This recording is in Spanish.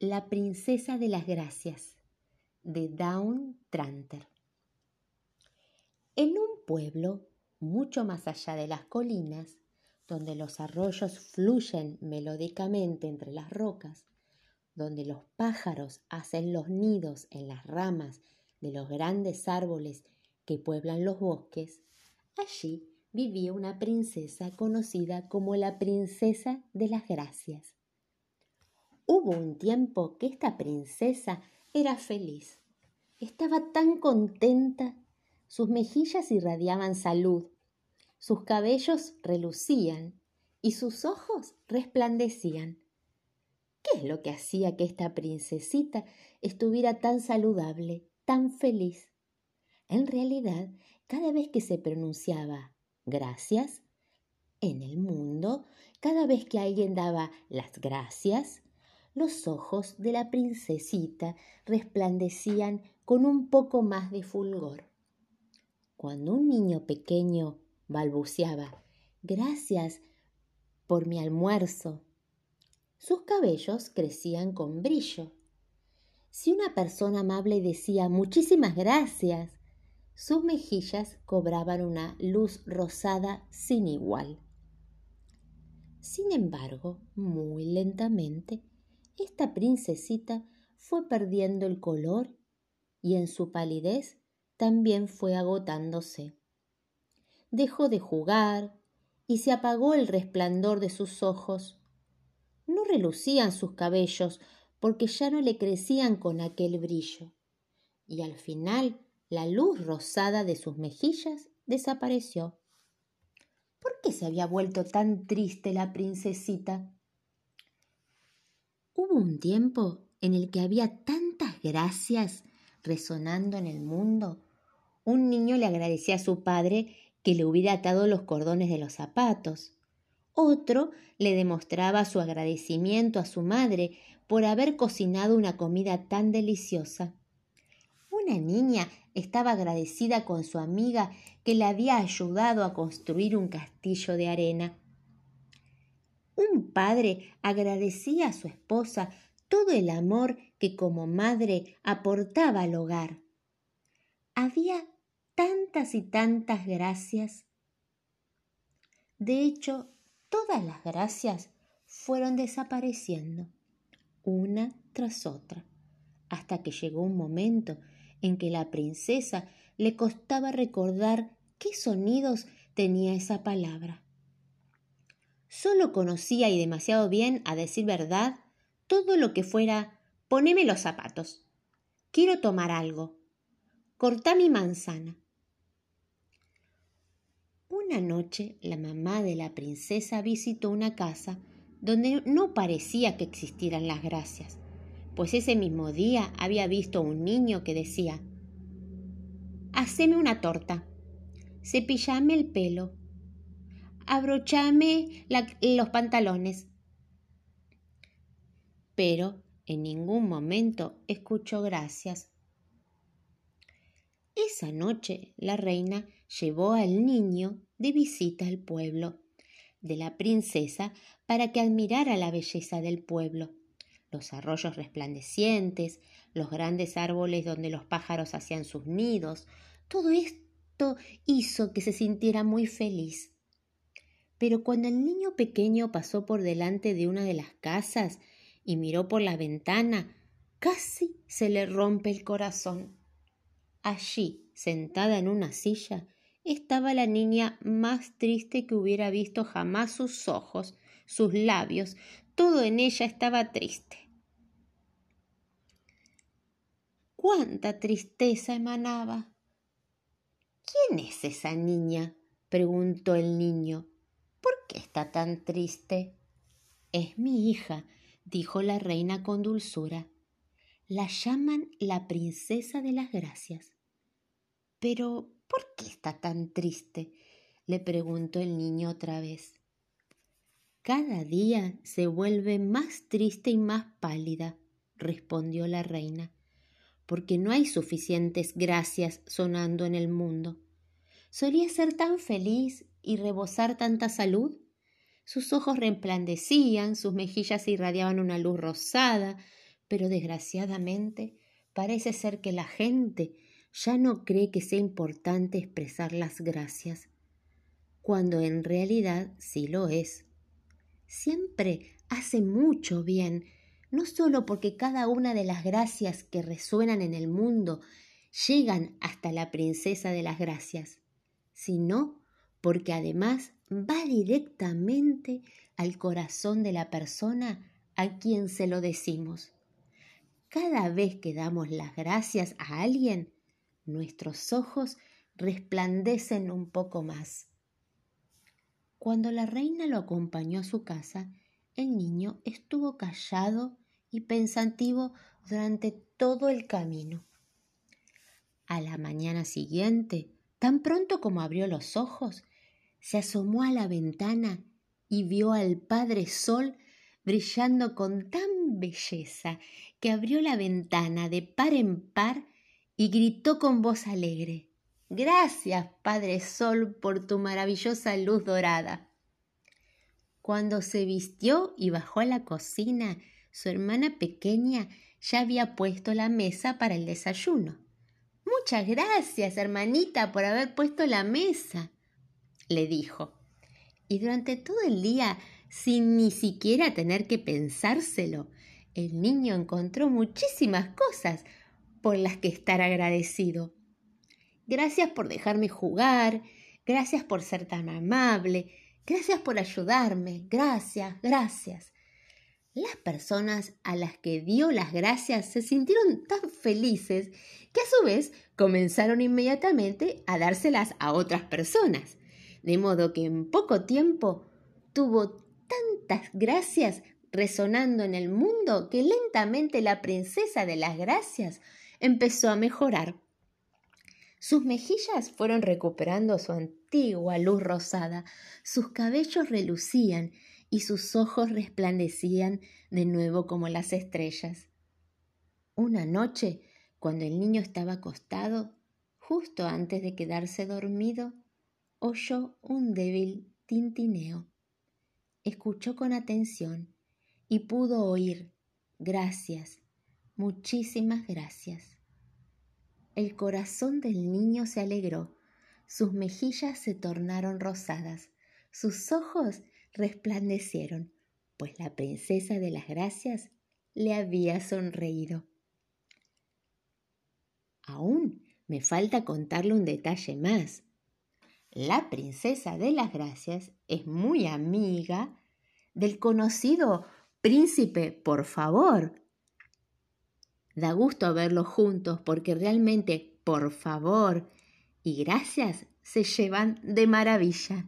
La princesa de las gracias de Dawn Tranter. En un pueblo, mucho más allá de las colinas, donde los arroyos fluyen melódicamente entre las rocas, donde los pájaros hacen los nidos en las ramas de los grandes árboles que pueblan los bosques, allí vivía una princesa conocida como la princesa de las gracias. Hubo un tiempo que esta princesa era feliz. Estaba tan contenta. Sus mejillas irradiaban salud, sus cabellos relucían y sus ojos resplandecían. ¿Qué es lo que hacía que esta princesita estuviera tan saludable, tan feliz? En realidad, cada vez que se pronunciaba gracias en el mundo, cada vez que alguien daba las gracias, los ojos de la princesita resplandecían con un poco más de fulgor. Cuando un niño pequeño balbuceaba Gracias por mi almuerzo, sus cabellos crecían con brillo. Si una persona amable decía Muchísimas gracias, sus mejillas cobraban una luz rosada sin igual. Sin embargo, muy lentamente, esta princesita fue perdiendo el color y en su palidez también fue agotándose. Dejó de jugar y se apagó el resplandor de sus ojos. No relucían sus cabellos porque ya no le crecían con aquel brillo. Y al final la luz rosada de sus mejillas desapareció. ¿Por qué se había vuelto tan triste la princesita? Hubo un tiempo en el que había tantas gracias resonando en el mundo. Un niño le agradecía a su padre que le hubiera atado los cordones de los zapatos. Otro le demostraba su agradecimiento a su madre por haber cocinado una comida tan deliciosa. Una niña estaba agradecida con su amiga que le había ayudado a construir un castillo de arena. Un padre agradecía a su esposa todo el amor que como madre aportaba al hogar. Había tantas y tantas gracias. De hecho, todas las gracias fueron desapareciendo, una tras otra, hasta que llegó un momento en que la princesa le costaba recordar qué sonidos tenía esa palabra. Solo conocía y demasiado bien, a decir verdad, todo lo que fuera poneme los zapatos. Quiero tomar algo. Cortá mi manzana. Una noche la mamá de la princesa visitó una casa donde no parecía que existieran las gracias, pues ese mismo día había visto un niño que decía Haceme una torta, cepillame el pelo, abrochame los pantalones. Pero en ningún momento escuchó gracias. Esa noche la reina llevó al niño de visita al pueblo de la princesa para que admirara la belleza del pueblo, los arroyos resplandecientes, los grandes árboles donde los pájaros hacían sus nidos, todo esto hizo que se sintiera muy feliz. Pero cuando el niño pequeño pasó por delante de una de las casas y miró por la ventana, casi se le rompe el corazón. Allí, sentada en una silla, estaba la niña más triste que hubiera visto jamás sus ojos, sus labios, todo en ella estaba triste. Cuánta tristeza emanaba. ¿Quién es esa niña? preguntó el niño. ¿Por qué está tan triste? Es mi hija, dijo la reina con dulzura. La llaman la princesa de las gracias. Pero, ¿por qué está tan triste? le preguntó el niño otra vez. Cada día se vuelve más triste y más pálida, respondió la reina, porque no hay suficientes gracias sonando en el mundo. Solía ser tan feliz y rebosar tanta salud. Sus ojos resplandecían, sus mejillas irradiaban una luz rosada, pero desgraciadamente parece ser que la gente ya no cree que sea importante expresar las gracias, cuando en realidad sí lo es. Siempre hace mucho bien, no solo porque cada una de las gracias que resuenan en el mundo llegan hasta la princesa de las gracias, sino porque además va directamente al corazón de la persona a quien se lo decimos. Cada vez que damos las gracias a alguien, nuestros ojos resplandecen un poco más. Cuando la reina lo acompañó a su casa, el niño estuvo callado y pensativo durante todo el camino. A la mañana siguiente, tan pronto como abrió los ojos, se asomó a la ventana y vio al Padre Sol brillando con tan belleza que abrió la ventana de par en par y gritó con voz alegre Gracias, Padre Sol, por tu maravillosa luz dorada. Cuando se vistió y bajó a la cocina, su hermana pequeña ya había puesto la mesa para el desayuno. Muchas gracias, hermanita, por haber puesto la mesa, le dijo. Y durante todo el día, sin ni siquiera tener que pensárselo, el niño encontró muchísimas cosas por las que estar agradecido. Gracias por dejarme jugar, gracias por ser tan amable, gracias por ayudarme, gracias, gracias. Las personas a las que dio las gracias se sintieron tan felices que a su vez comenzaron inmediatamente a dárselas a otras personas, de modo que en poco tiempo tuvo tantas gracias resonando en el mundo que lentamente la princesa de las gracias empezó a mejorar. Sus mejillas fueron recuperando su antigua luz rosada, sus cabellos relucían y sus ojos resplandecían de nuevo como las estrellas. Una noche, cuando el niño estaba acostado, justo antes de quedarse dormido, oyó un débil tintineo. Escuchó con atención y pudo oír gracias, muchísimas gracias. El corazón del niño se alegró, sus mejillas se tornaron rosadas, sus ojos resplandecieron, pues la princesa de las gracias le había sonreído. Aún me falta contarle un detalle más. La princesa de las gracias es muy amiga del conocido príncipe, por favor. Da gusto verlos juntos porque realmente, por favor y gracias, se llevan de maravilla.